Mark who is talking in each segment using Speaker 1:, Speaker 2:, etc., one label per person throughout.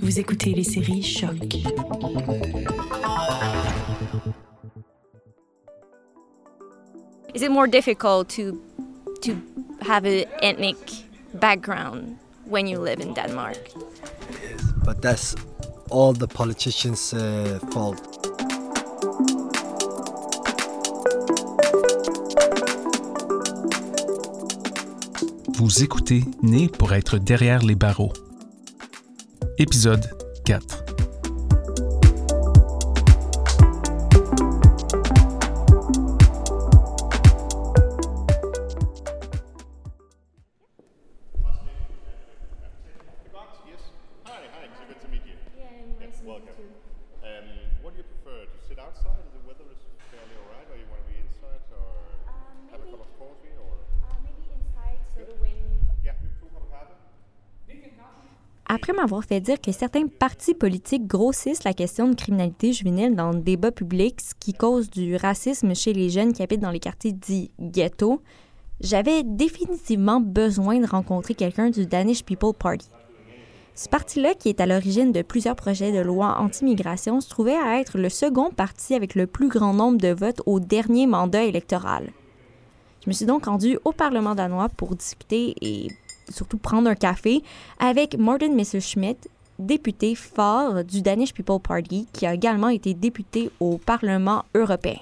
Speaker 1: Vous écoutez les séries Choc.
Speaker 2: Is it more difficult to to have an ethnic background when you live in Denmark?
Speaker 3: But that's all the politicians' uh, fault.
Speaker 4: Vous écoutez Né pour être derrière les barreaux. Épisode 4.
Speaker 5: Après m'avoir fait dire que certains partis politiques grossissent la question de criminalité juvénile dans le débat public, ce qui cause du racisme chez les jeunes qui habitent dans les quartiers dits ghetto, j'avais définitivement besoin de rencontrer quelqu'un du Danish People Party. Ce parti-là, qui est à l'origine de plusieurs projets de loi anti-migration, se trouvait à être le second parti avec le plus grand nombre de votes au dernier mandat électoral. Je me suis donc rendue au Parlement danois pour discuter et surtout prendre un café avec Morten Messerschmidt, député fort du Danish People Party, qui a également été député au Parlement européen.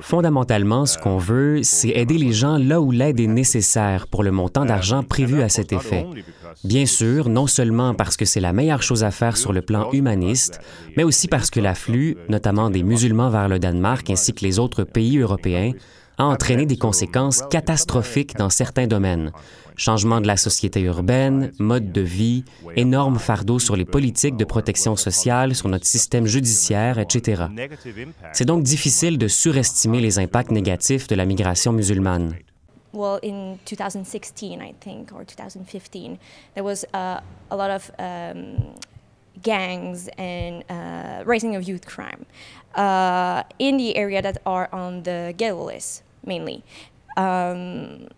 Speaker 6: Fondamentalement, ce qu'on veut, c'est aider les gens là où l'aide est nécessaire pour le montant d'argent prévu à cet effet. Bien sûr, non seulement parce que c'est la meilleure chose à faire sur le plan humaniste, mais aussi parce que l'afflux, notamment des musulmans vers le Danemark ainsi que les autres pays européens, a entraîné des conséquences catastrophiques dans certains domaines. Changement de la société urbaine, mode de vie, énorme fardeau sur les politiques de protection sociale, sur notre système judiciaire, etc. C'est donc difficile de surestimer les impacts négatifs de la migration musulmane.
Speaker 2: Well, in 2016, I think, or 2015, there was uh, a lot of um, gangs and uh, raising of youth crime uh, in the area that are on the ghetto list, mainly. Um,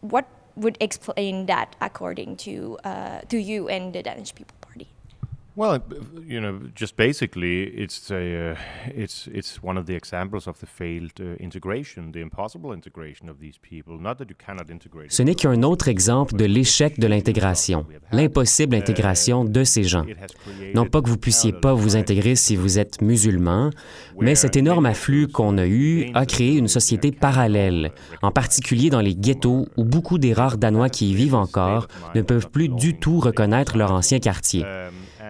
Speaker 2: what would explain that, according to uh, to you and the Danish People?
Speaker 7: Well, you know, just basically, it's a, uh, it's it's one of the examples of the failed uh, integration, the impossible integration of these people. Not that you cannot integrate.
Speaker 6: Ce n'est qu'un autre exemple de l'échec de l'intégration, l'impossible intégration de ces gens. Non pas que vous puissiez pas vous intégrer si vous êtes musulman, mais cet énorme afflux qu'on a eu a créé une société parallèle, en particulier dans les ghettos où beaucoup des rares Danois qui y vivent encore ne peuvent plus du tout reconnaître leur ancien quartier.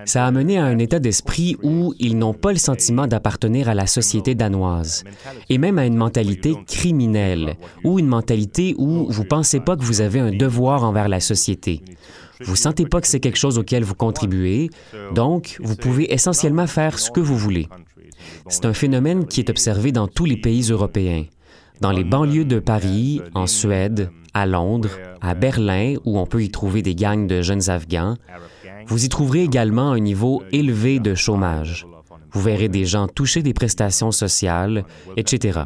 Speaker 6: Ça a mené à un état d'esprit où ils n'ont pas le sentiment d'appartenir à la société danoise, et même à une mentalité criminelle, ou une mentalité où vous pensez pas que vous avez un devoir envers la société. Vous sentez pas que c'est quelque chose auquel vous contribuez, donc vous pouvez essentiellement faire ce que vous voulez. C'est un phénomène qui est observé dans tous les pays européens. Dans les banlieues de Paris, en Suède, à Londres, à Berlin, où on peut y trouver des gangs de jeunes Afghans, vous y trouverez également un niveau élevé de chômage. Vous verrez des gens toucher des prestations sociales, etc.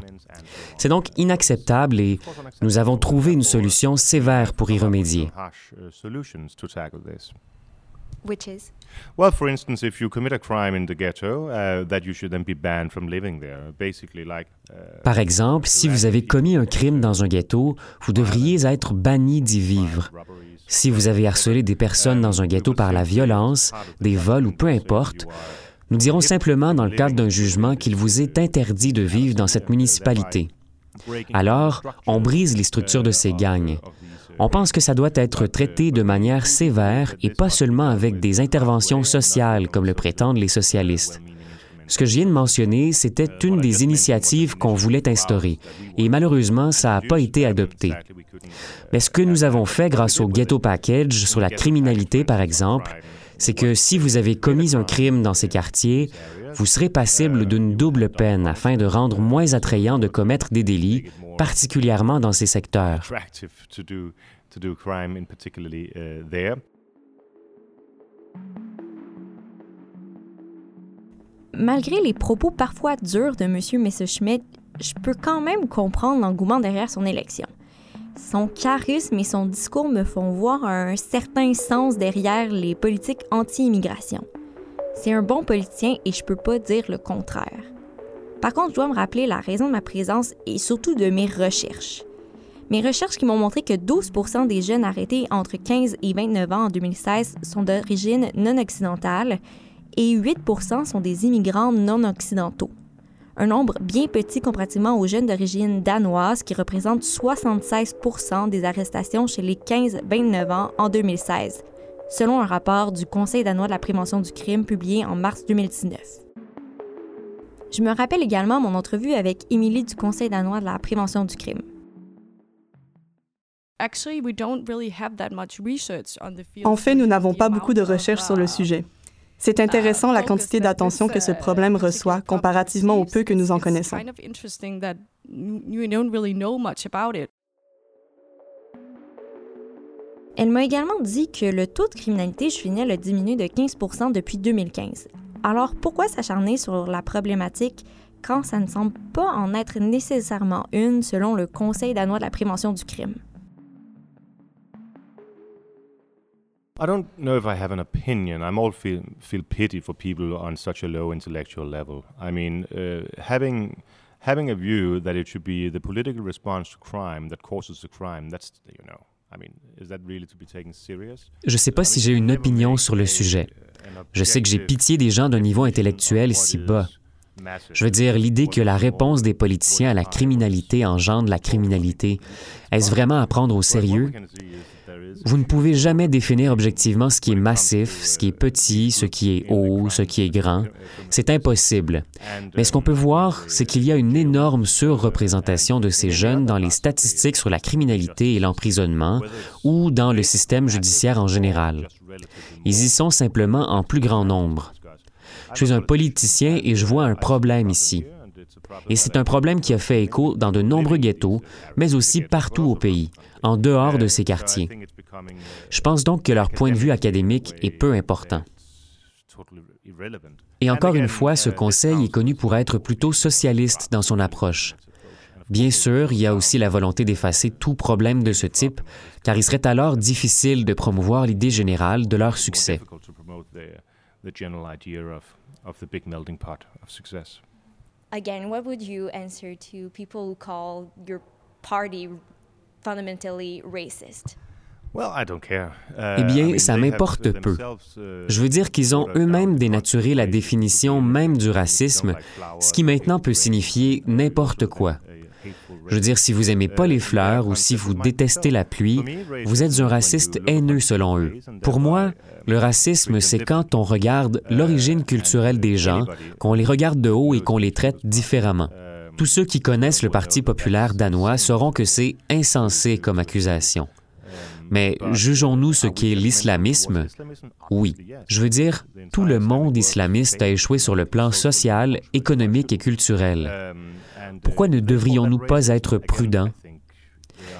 Speaker 6: C'est donc inacceptable et nous avons trouvé une solution sévère pour y remédier.
Speaker 2: Which is?
Speaker 7: Well, for instance, if you commit a crime in the ghetto, uh, that you should then be banned from living there. Basically, like. Uh,
Speaker 6: Par exemple, si vous avez commis un crime dans un ghetto, vous devriez être banni d'y vivre. Si vous avez harcelé des personnes dans un ghetto par la violence, des vols ou peu importe, nous dirons simplement dans le cadre d'un jugement qu'il vous est interdit de vivre dans cette municipalité. Alors, on brise les structures de ces gangs. On pense que ça doit être traité de manière sévère et pas seulement avec des interventions sociales comme le prétendent les socialistes. Ce que je viens de mentionner, c'était une des initiatives qu'on voulait instaurer, et malheureusement, ça n'a pas été adopté. Mais ce que nous avons fait grâce au Ghetto Package sur la criminalité, par exemple, c'est que si vous avez commis un crime dans ces quartiers, vous serez passible d'une double peine afin de rendre moins attrayant de commettre des délits, particulièrement dans ces secteurs.
Speaker 7: Uh, there.
Speaker 5: Malgré les propos parfois durs de M. Messerschmidt, je peux quand même comprendre l'engouement derrière son élection. Son charisme et son discours me font voir un certain sens derrière les politiques anti-immigration. C'est un bon politicien et je peux pas dire le contraire. Par contre, je dois me rappeler la raison de ma présence et surtout de mes recherches. Mes recherches qui m'ont montré que 12% des jeunes arrêtés entre 15 et 29 ans en 2016 sont d'origine non occidentale et 8% sont des immigrants non occidentaux. Un nombre bien petit comparativement aux jeunes d'origine danoise qui représentent 76% des arrestations chez les 15-29 ans en 2016, selon un rapport du Conseil danois de la prévention du crime publié en mars 2019. Je me rappelle également mon entrevue avec Émilie du Conseil danois de la prévention du crime.
Speaker 8: En fait, nous n'avons pas beaucoup de recherches sur le uh, sujet. C'est intéressant la quantité d'attention que ce problème reçoit comparativement au peu que nous en connaissons.
Speaker 5: Elle m'a également dit que le taux de criminalité juvénile a diminué de 15% depuis 2015. Alors pourquoi s'acharner sur la problématique quand ça ne semble pas en être nécessairement une selon le Conseil danois de la prévention du crime?
Speaker 7: I don't know if I have an opinion. I'm all feel feel pity for people on such a low intellectual level. I mean, uh, having having a view that it should be the political response to crime that causes the crime. That's you know. I mean, is that really to be taken serious?
Speaker 6: Je sais pas si j'ai une opinion sur le sujet. Je sais que j'ai pitié des gens d'un niveau intellectuel si bas. Je veux dire, l'idée que la réponse des politiciens à la criminalité engendre la criminalité, est-ce vraiment à prendre au sérieux? Vous ne pouvez jamais définir objectivement ce qui est massif, ce qui est petit, ce qui est haut, ce qui est grand. C'est impossible. Mais ce qu'on peut voir, c'est qu'il y a une énorme surreprésentation de ces jeunes dans les statistiques sur la criminalité et l'emprisonnement ou dans le système judiciaire en général. Ils y sont simplement en plus grand nombre. Je suis un politicien et je vois un problème ici. Et c'est un problème qui a fait écho dans de nombreux ghettos, mais aussi partout au pays, en dehors de ces quartiers. Je pense donc que leur point de vue académique est peu important. Et encore une fois, ce conseil est connu pour être plutôt socialiste dans son approche. Bien sûr, il y a aussi la volonté d'effacer tout problème de ce type, car il serait alors difficile de promouvoir l'idée générale de leur succès.
Speaker 2: Again, what would you answer to people who call your party fundamentally racist?
Speaker 6: Eh bien, ça m'importe peu. Je veux dire qu'ils ont eux-mêmes dénaturé la définition même du racisme, ce qui maintenant peut signifier n'importe quoi. Je veux dire, si vous aimez pas les fleurs ou si vous détestez la pluie, vous êtes un raciste haineux selon eux. Pour moi, le racisme, c'est quand on regarde l'origine culturelle des gens, qu'on les regarde de haut et qu'on les traite différemment. Tous ceux qui connaissent le Parti populaire danois sauront que c'est insensé comme accusation. Mais jugeons-nous ce qu'est l'islamisme? Oui. Je veux dire, tout le monde islamiste a échoué sur le plan social, économique et culturel. Pourquoi ne devrions-nous pas être prudents?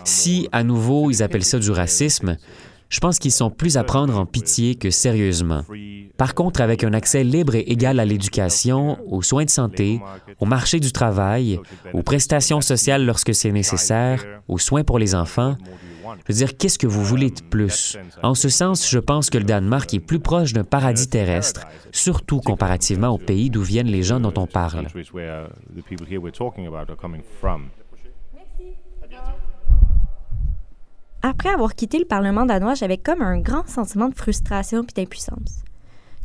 Speaker 6: Si, à nouveau, ils appellent ça du racisme, je pense qu'ils sont plus à prendre en pitié que sérieusement. Par contre, avec un accès libre et égal à l'éducation, aux soins de santé, au marché du travail, aux prestations sociales lorsque c'est nécessaire, aux soins pour les enfants, je veux dire, qu'est-ce que vous voulez de plus? En ce sens, je pense que le Danemark est plus proche d'un paradis terrestre, surtout comparativement au pays d'où viennent les gens dont on parle.
Speaker 5: Après avoir quitté le Parlement danois, j'avais comme un grand sentiment de frustration et d'impuissance.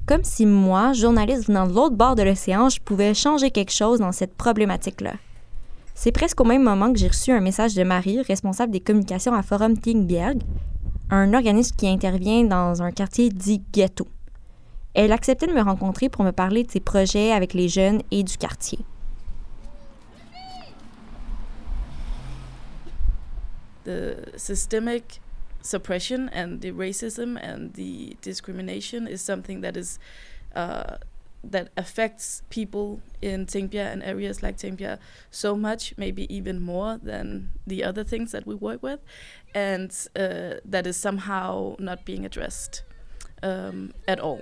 Speaker 5: Comme si moi, journaliste venant de l'autre bord de l'océan, je pouvais changer quelque chose dans cette problématique-là. C'est presque au même moment que j'ai reçu un message de Marie, responsable des communications à Forum Tingberg, un organisme qui intervient dans un quartier dit ghetto. Elle acceptait de me rencontrer pour me parler de ses projets avec les jeunes et du quartier.
Speaker 9: The systemic suppression and the racism and the discrimination is something that is uh, that affects people in Tingbia and areas like Tingbia so much, maybe even more than the other things that we work with, and uh, that is somehow not being addressed um, at all.